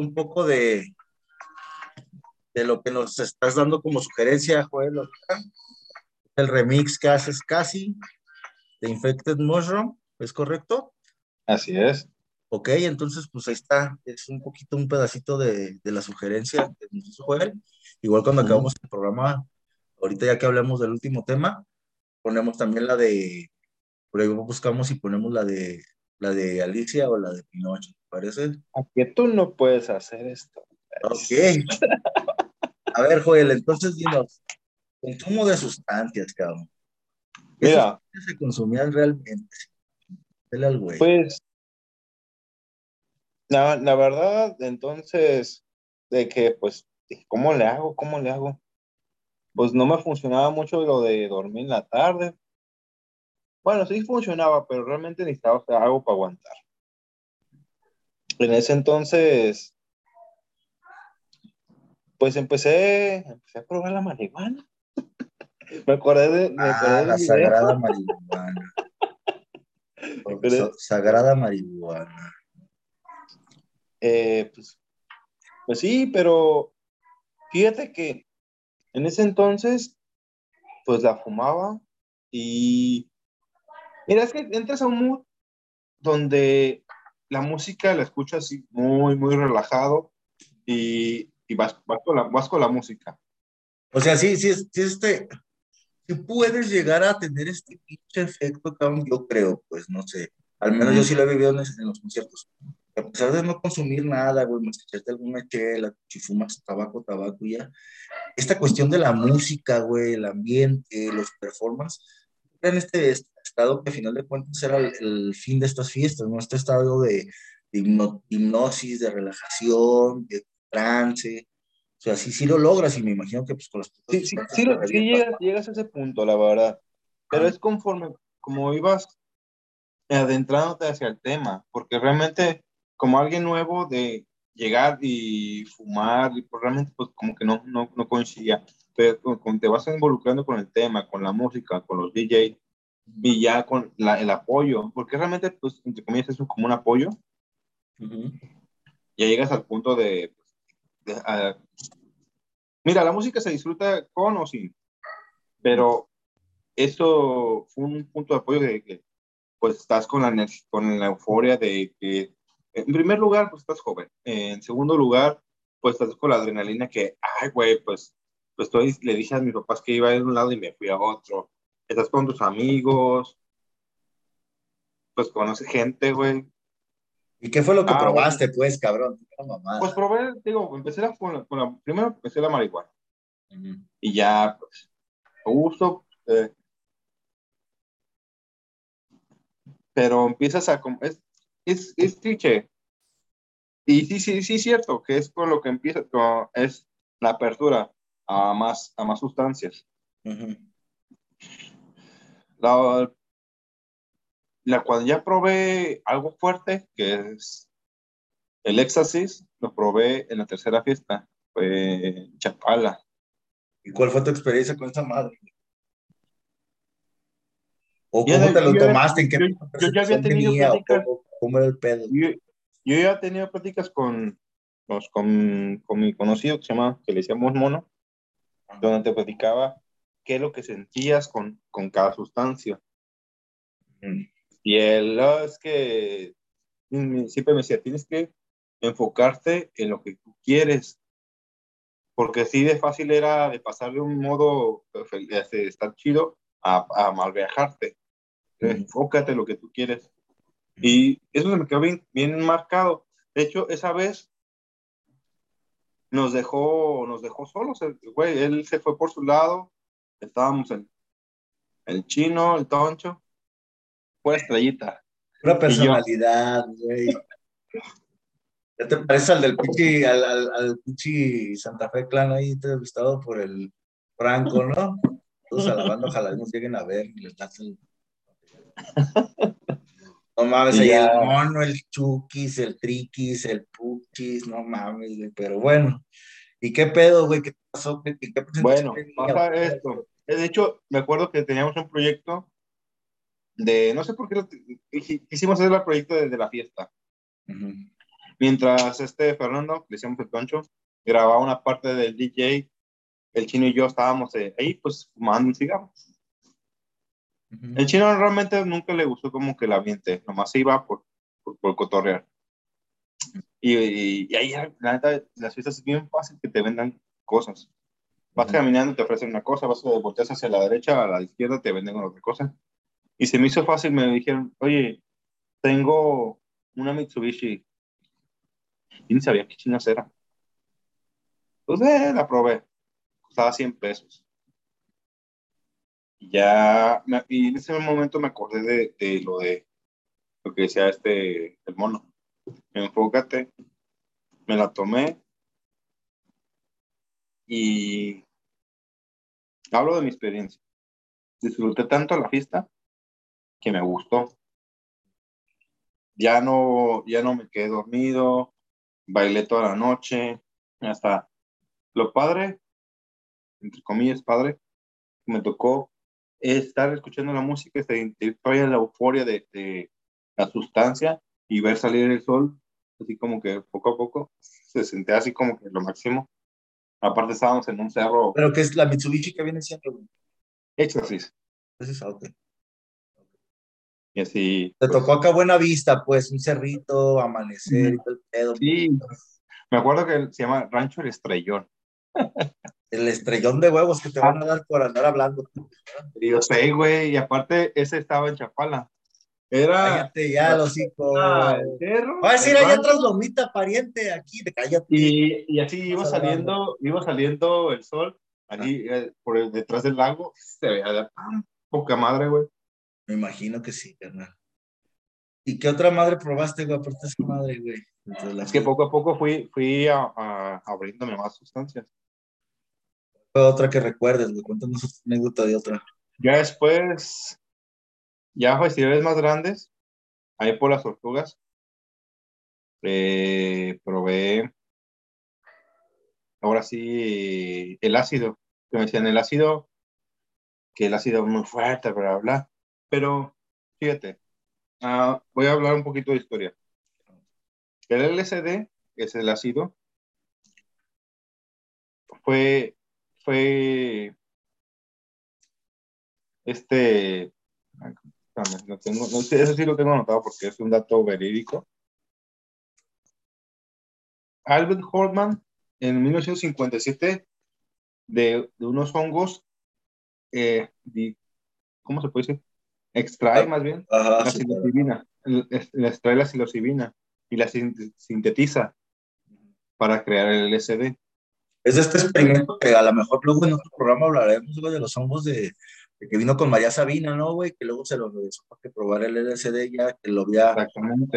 un poco de, de lo que nos estás dando como sugerencia, Joel. El remix que haces casi de Infected Mushroom, ¿es correcto? Así es. Ok, entonces pues ahí está, es un poquito un pedacito de, de la sugerencia que nos hizo Joel. Igual cuando acabamos el programa, ahorita ya que hablamos del último tema, ponemos también la de, por ahí buscamos y ponemos la de la de Alicia o la de Pinocho, ¿te parece? Aunque tú no puedes hacer esto. Ok. A ver, Joel, entonces dinos, consumo de sustancias, cabrón. ¿Qué Mira. sustancias se consumían realmente? Dale al güey. Pues, la, la verdad, entonces, de que, pues, ¿cómo le hago? ¿Cómo le hago? Pues no me funcionaba mucho lo de dormir en la tarde. Bueno, sí funcionaba, pero realmente necesitaba hacer algo para aguantar. En ese entonces, pues empecé, empecé a probar la marihuana. me acordé de, me acordé ah, del la video. sagrada marihuana. Sagrada marihuana. Eh, pues, pues sí, pero fíjate que en ese entonces, pues la fumaba y mira, es que entras a un mood donde la música la escuchas así muy, muy relajado y, y vas, vas, con la, vas con la música. O sea, sí, sí, sí, este, sí puedes llegar a tener este pinche efecto, yo creo, pues, no sé. Al menos yo sí lo he vivido en, en los conciertos. A pesar de no consumir nada, güey, más echarte alguna chela, si fumas tabaco, tabaco ya. Esta cuestión de la música, güey, el ambiente, los performances, en este est- estado que a final de cuentas era el, el fin de estas fiestas, ¿no? Este estado de, de hipno- hipnosis, de relajación, de trance. O sea, sí, sí lo logras y me imagino que pues con las Sí, sí, sí, lo- sí llegas, llegas a ese punto, la verdad. Pero es conforme, como ibas adentrándote hacia el tema, porque realmente, como alguien nuevo de llegar y fumar, y pues realmente, pues como que no, no, no coincidía. Pero te vas involucrando con el tema, con la música, con los DJ, y ya con la, el apoyo, porque realmente, pues, entre comillas, es como un apoyo, Ujú. ya llegas al punto de, de, ah, mira, la música se disfruta con o sin, pero eso fue un punto de apoyo de que pues estás con la, con la euforia de que, en primer lugar, pues estás joven, en segundo lugar, pues estás con la adrenalina que, ay, güey, pues, pues estoy, le dije a mis papás que iba a ir a un lado y me fui a otro, estás con tus amigos, pues conoces gente, güey, ¿Y qué fue lo que Ah, probaste, pues, cabrón? Pues probé, digo, empecé la, con la, con la- primero empecé la marihuana, y ya, pues, a gusto, eh, pero empiezas a, es, es, es cliché, y sí, sí, sí es cierto, que es con lo que empieza, con- es la apertura a más, a más sustancias. La, la, cuando ya probé algo fuerte, que es el éxtasis, lo probé en la tercera fiesta, fue en Chapala. ¿Y cuál fue tu experiencia con esa madre? ¿O cómo te lo tomaste? ¿En qué yo- yo ya había tenido tenía? ¿O cómo, era el pedo? Yo, yo ya he tenido pláticas con, pues, con, con mi conocido que se llama, que le decíamos mono, donde te platicaba qué es lo que sentías con, con cada sustancia. Mm. Y él, "No, es que mm, siempre me decía, tienes que enfocarte en lo que tú quieres. Porque así de fácil era de pasar de un modo fel- de estar chido a, a mal viajarte. Ujú. Enfócate en lo que tú quieres. Y eso se me quedó bien, bien marcado. De hecho, esa vez nos dejó, nos dejó solos. el güey, él se fue por su lado. Estábamos el, el chino, el toncho. Fue estrellita. Una personalidad, güey. ¿Ya te parece al del pinche, al, al, al pinche Santa Fe Clan ahí entrevistado por el Franco, ¿no? Todos alabando, ojalá nos lleguen a ver y les lancen. No mames, ahí ya. el mono, el chukis, el triquis, el puchis, no mames, güey, pero bueno. ¿Y qué pedo, güey? ¿Qué pasó? ¿Qué, qué presentación Bueno, pasa esto. De hecho, me acuerdo que teníamos un proyecto de, no sé por qué lo- quisimos hacer el proyecto desde la fiesta. Mientras este Fernando, le decíamos el toncho, grababa una parte del DJ, el chino y yo estábamos eh, ahí, pues, fumando un cigarro. El chino realmente nunca le gustó como que la ambiente, nomás se iba por, por, por cotorrear. Y, y, ahí, la neta, las fiestas es bien fácil que te vendan cosas. Vas caminando, te ofrecen una cosa, vas a voltear hacia la derecha, a la izquierda, te venden otra cosa. Y se me hizo fácil, me dijeron, oye, tengo una Mitsubishi. Y ni sabía qué chinas era. Pues eh, la probé. Costaba 100 pesos. Y ya, y en ese momento me acordé de, de lo de lo que decía este, el mono. Enfócate. Me la tomé. Y hablo de mi experiencia. Disfruté tanto la fiesta que me gustó. Ya no, ya no me quedé dormido, bailé toda la noche, hasta lo padre, entre comillas padre, me tocó estar escuchando la música, sentir todavía la euforia de, de, la sustancia y ver salir el sol, así como que poco a poco se sentía así como que lo máximo. Aparte estábamos en un cerro. ¿Pero qué es la Mitsubishi que viene siendo? Éxtasis. Ese es ok. Y así. Te tocó acá buena vista, pues, un cerrito, amanecer y todo el pedo. Sí. Me acuerdo que se llama Rancho El Estrellón. El estrellón de huevos que te van a dar por andar hablando. Y yo sé, güey, y aparte ese estaba en Chapala. Era. Cállate ya, los hijos. Va a decir allá atrás lomita pariente, aquí, cállate. Y, y así iba saliendo, iba saliendo el sol, allí eh, por el, detrás del lago, se veía de poca madre, güey. Me imagino que sí, carnal. ¿Y qué otra madre probaste, güey, aparte de esa madre, güey? Es que poco a poco fui, fui a, a, abriéndome más sustancias. Otra que recuerdes, güey, cuéntanos otra anécdota de otra. Ya después, ya festivales más grandes, ahí por las tortugas, eh, probé, ahora sí, el ácido, que me decían el ácido, que el ácido es muy fuerte, bla, bla, pero fíjate, uh, voy a hablar un poquito de historia. El LSD, es el ácido, fue, fue, este, no tengo, sé, eso sí lo tengo anotado porque es un dato verídico. Albert Holtman, en 1957, de, unos hongos, eh, ¿cómo se puede decir? Extrae más bien Ajá, la sí, psilocibina, le extrae la psilocibina y la sintetiza para crear el LSD. Es este experimento que a lo mejor luego en otro programa hablaremos güey, de los hongos de, de, que vino con María Sabina, ¿no, güey? Que luego se lo regresó para que probar el LSD ya, que lo había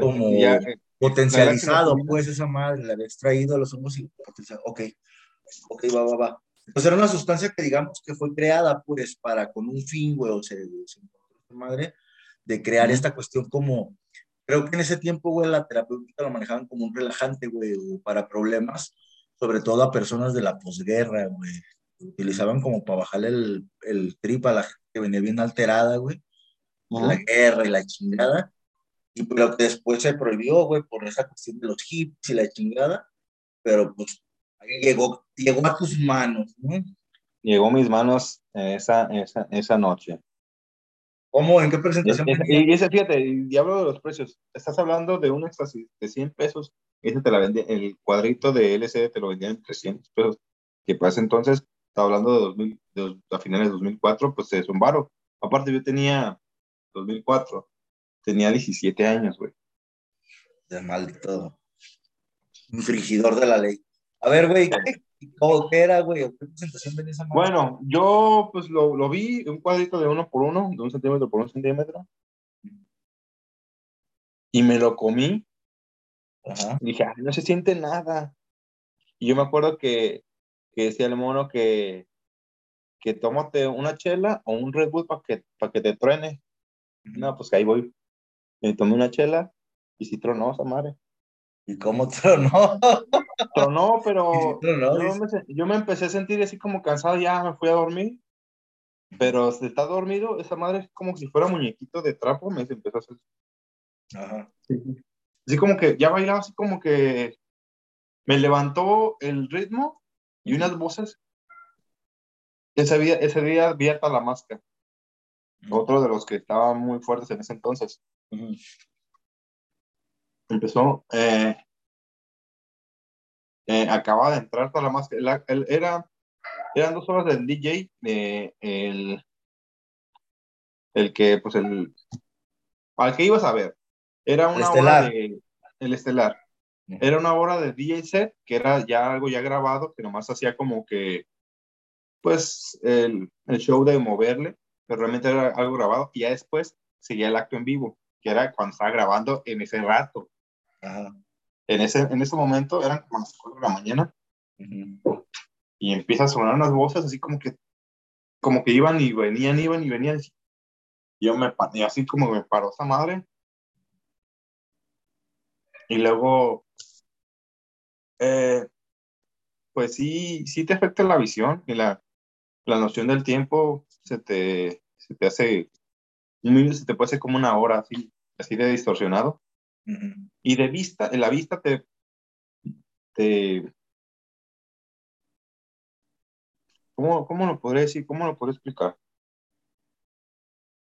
como ya, eh, potencializado, pues esa madre, le había extraído los hongos y potencializado. Ok, ok, va, va, va. Pues era una sustancia que digamos que fue creada pues para con un fin, güey, o sea, se madre, de crear esta cuestión como, creo que en ese tiempo, güey, la terapéutica lo manejaban como un relajante, güey, para problemas, sobre todo a personas de la posguerra, güey. Utilizaban como para bajarle el, el trip a la gente que venía bien alterada, güey, uh -huh. la guerra y la chingada. Y pero que después se prohibió, güey, por esa cuestión de los hips y la chingada. Pero pues llegó, llegó a tus manos, ¿no? Llegó a mis manos esa, esa, esa noche. ¿Cómo? ¿En qué presentación? Y, ese, fíjate, y hablo de los precios. Estás hablando de un éxtasis de 100 pesos. Ese te la vendía, el cuadrito de LCD te lo vendían en 300 pesos. Que para ese entonces, estaba hablando de, 2000, de a finales de 2004, pues es un varo. Aparte, yo tenía 2004, tenía 17 años, güey. De maldito. Infringidor de la ley. A ver, güey, ¿qué, ¿qué era, güey? ¿Qué presentación venía esa madre? Bueno, yo pues lo, lo, vi, un cuadrito de uno por uno, de un centímetro por un centímetro. Y me lo comí. Ajá. Y dije, no se siente nada. Y yo me acuerdo que, que decía el mono que, que tómate una chela o un Red Bull para que, pa que te truene. No, pues que ahí voy. Me tomé una chela y sí tronó esa madre. ¿Y cómo tronó? Tronó, pero tronó, yo, me, yo, me, empecé a sentir así como cansado, ya me fui a dormir. Pero si está dormido, esa madre es como si fuera muñequito de trapo, me empezó a hacer. Ajá. Sí. Así como que ya bailaba, así como que me levantó el ritmo y unas voces. Ese día, ese día vi a Talamasca, otro de los que estaban muy fuertes en ese entonces. Empezó, eh, eh, acaba de entrar Talamasca, era, eran dos horas del DJ, eh, el, el que, pues el, al que ibas a ver, era una hora de, el estelar, era una hora de DJ set, que era ya algo ya grabado, que nomás hacía como que, pues, el, el show de moverle, pero realmente era algo grabado, y ya después seguía el acto en vivo, que era cuando estaba grabando en ese rato. En, ese, en ese momento eran como las 4 de la mañana, y empieza a sonar unas voces así como que, como que iban y venían, iban y venían, yo me, y así como me paró esa madre, y luego, eh, pues sí, sí te afecta la visión y la, la noción del tiempo se te, se te hace, un minuto se te puede hacer como una hora así, así de distorsionado. Y de vista, en la vista te, te ¿cómo, ¿cómo lo podré decir? ¿Cómo lo podré explicar?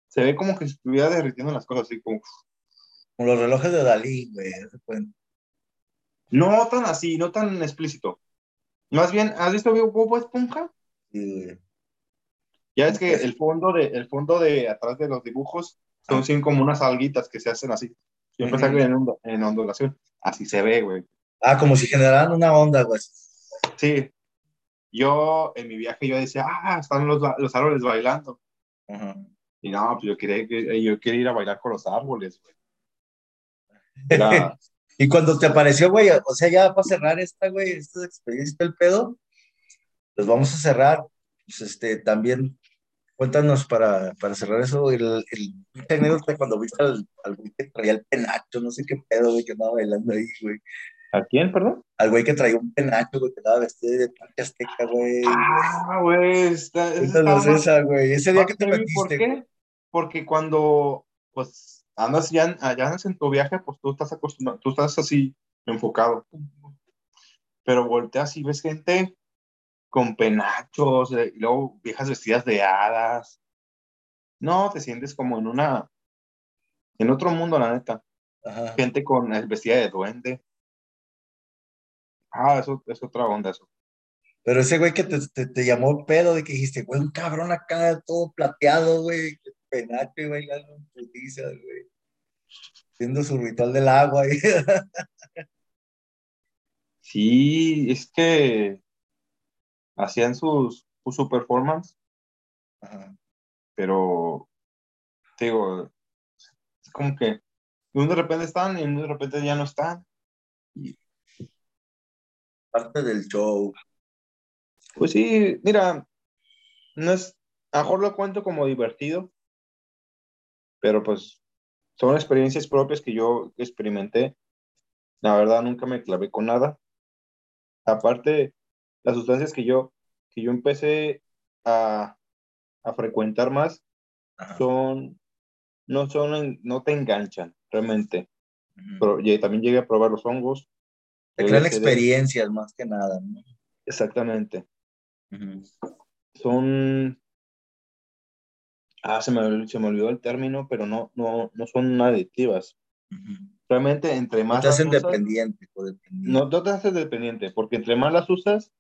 Se ve como que se estuviera derritiendo las cosas, así como como los relojes de Dalí, güey. No tan así, no tan explícito. Más bien, ¿has visto Bobo Esponja? Sí, güey. Ya es que el fondo de, el fondo de atrás de los dibujos son ah. como unas alguitas que se hacen así. Siempre salen en, en, ondulación. Así se ve, güey. Ah, como si generaran una onda, güey. Sí. Yo, en mi viaje, yo decía, ah, están los, los árboles bailando. Y no, pues yo quería, yo quería ir a bailar con los árboles, güey. y cuando te apareció, güey, o sea, ya para cerrar esta, güey, esta experiencia del pedo, pues vamos a cerrar. Pues este, también, cuéntanos para, para cerrar eso, el, el cuando viste al, al güey que traía el penacho, no sé qué pedo, güey, que andaba bailando ahí, güey. ¿A quién, perdón? Al güey que traía un penacho, güey, que estaba vestido de parque azteca, güey. Ah, güey, está, esa, güey. Ese día que te metiste. ¿Por qué? Porque cuando, pues, andas ya, allá en tu viaje, pues tú estás acostumbrado, tú estás así enfocado. Pero volteas y ves gente con penachos, eh, y luego viejas vestidas de hadas. No, te sientes como en una, en otro mundo, la neta. Gente con eh, vestida de duende. Ah, eso es otra onda, eso. Pero ese güey que te, te, te llamó pedo de que dijiste, güey, un cabrón acá todo plateado, güey, penacho y bailando putizas, güey. Haciendo su ritual del agua. Ahí. sí, es que hacían sus, su performance. Pero, digo, es como que de repente están y de repente ya no están. Parte del show. Pues sí, mira, no es, a mejor lo cuento como divertido, pero pues son experiencias propias que yo experimenté. La verdad, nunca me clavé con nada. Aparte, las sustancias que yo, que yo empecé a, a frecuentar más son, no son, no te enganchan realmente. Pero también llegué a probar los hongos. Te crean experiencias más que nada. Exactamente. Son Ah, se me, se me olvidó el término, pero no, no, no son adictivas. Realmente, entre más. No te hacen dependiente, No, no te haces dependiente, porque entre más las usas,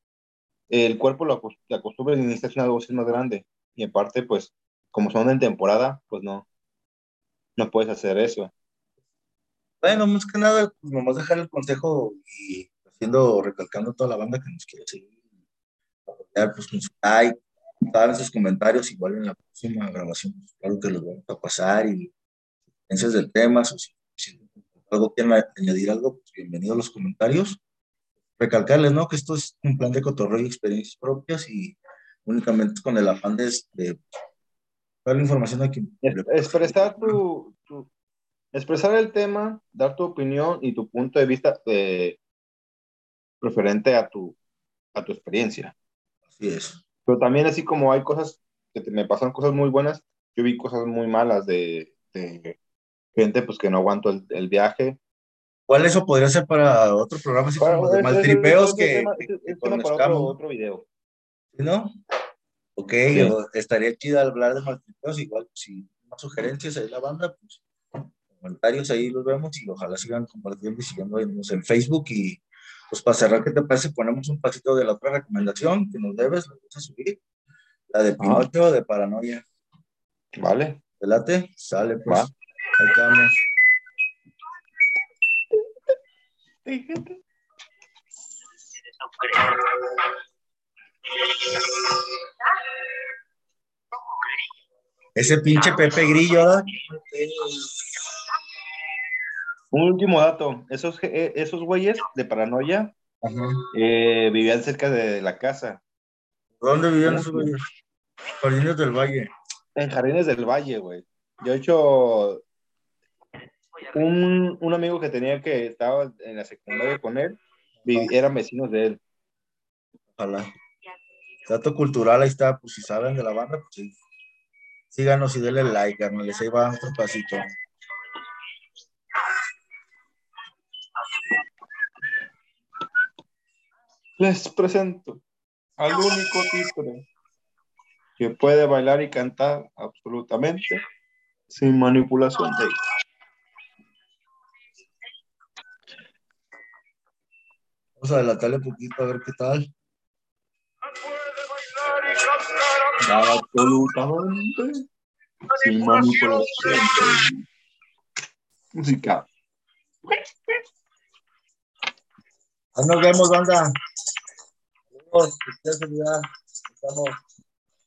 el cuerpo lo acostumbra y necesitas una dosis más grande. Y en parte, pues, como son en temporada, pues no, no puedes hacer eso. Bueno, más que nada, pues nomás dejar el consejo y haciendo, recalcando a toda la banda que nos quiere seguir, apoyar pues con su like, en sus comentarios, igual en la próxima grabación, pues, claro que los vamos a pasar y piensas del tema, o si, algo quieren añadir algo, pues bienvenido a los comentarios. Recalcarles, ¿no? Que esto es un plan de cotorreo y experiencias propias y únicamente con el afán de, dar la información a quien... Expresar tu, expresar el tema, dar tu opinión y tu punto de vista eh, referente a tu, a tu experiencia. Así es. Pero también así como hay cosas que me pasan cosas muy buenas, yo vi cosas muy malas de, gente pues que no aguantó el, viaje ¿Cuál eso podría ser para otro programa así como de maltripeos que, otro, otro video. ¿No? Ok, estaría chido hablar de maltripeos, igual si más sugerencias ahí la banda, pues comentarios ahí los vemos y ojalá sigan compartiendo y siguiéndonos en Facebook y pues para cerrar, ¿qué te parece? Ponemos un pasito de la otra recomendación que nos debes, la vas a subir, la de Pinocho, de Paranoia. Vale. ¿Delate? Sale, pues. Ahí estamos. Ese pinche Pepe Grillo. Un último dato, esos, eh, esos güeyes de paranoia eh, vivían cerca de la casa. ¿Dónde vivían esos güeyes? Jardines del Valle. En Jardines del Valle, güey. Yo he hecho un, un, amigo que tenía que estaba en la secundaria con él, eran vecinos de él. Ojalá. Dato cultural, ahí está, pues si saben de la banda, pues sí. Síganos y denle like, les ahí va otro pasito. Les presento al único título que puede bailar y cantar absolutamente sin manipulación de Vamos a adelantarle un poquito a ver qué tal. Absolutamente sin manipulación música. Ahí nos vemos, banda. Estamos.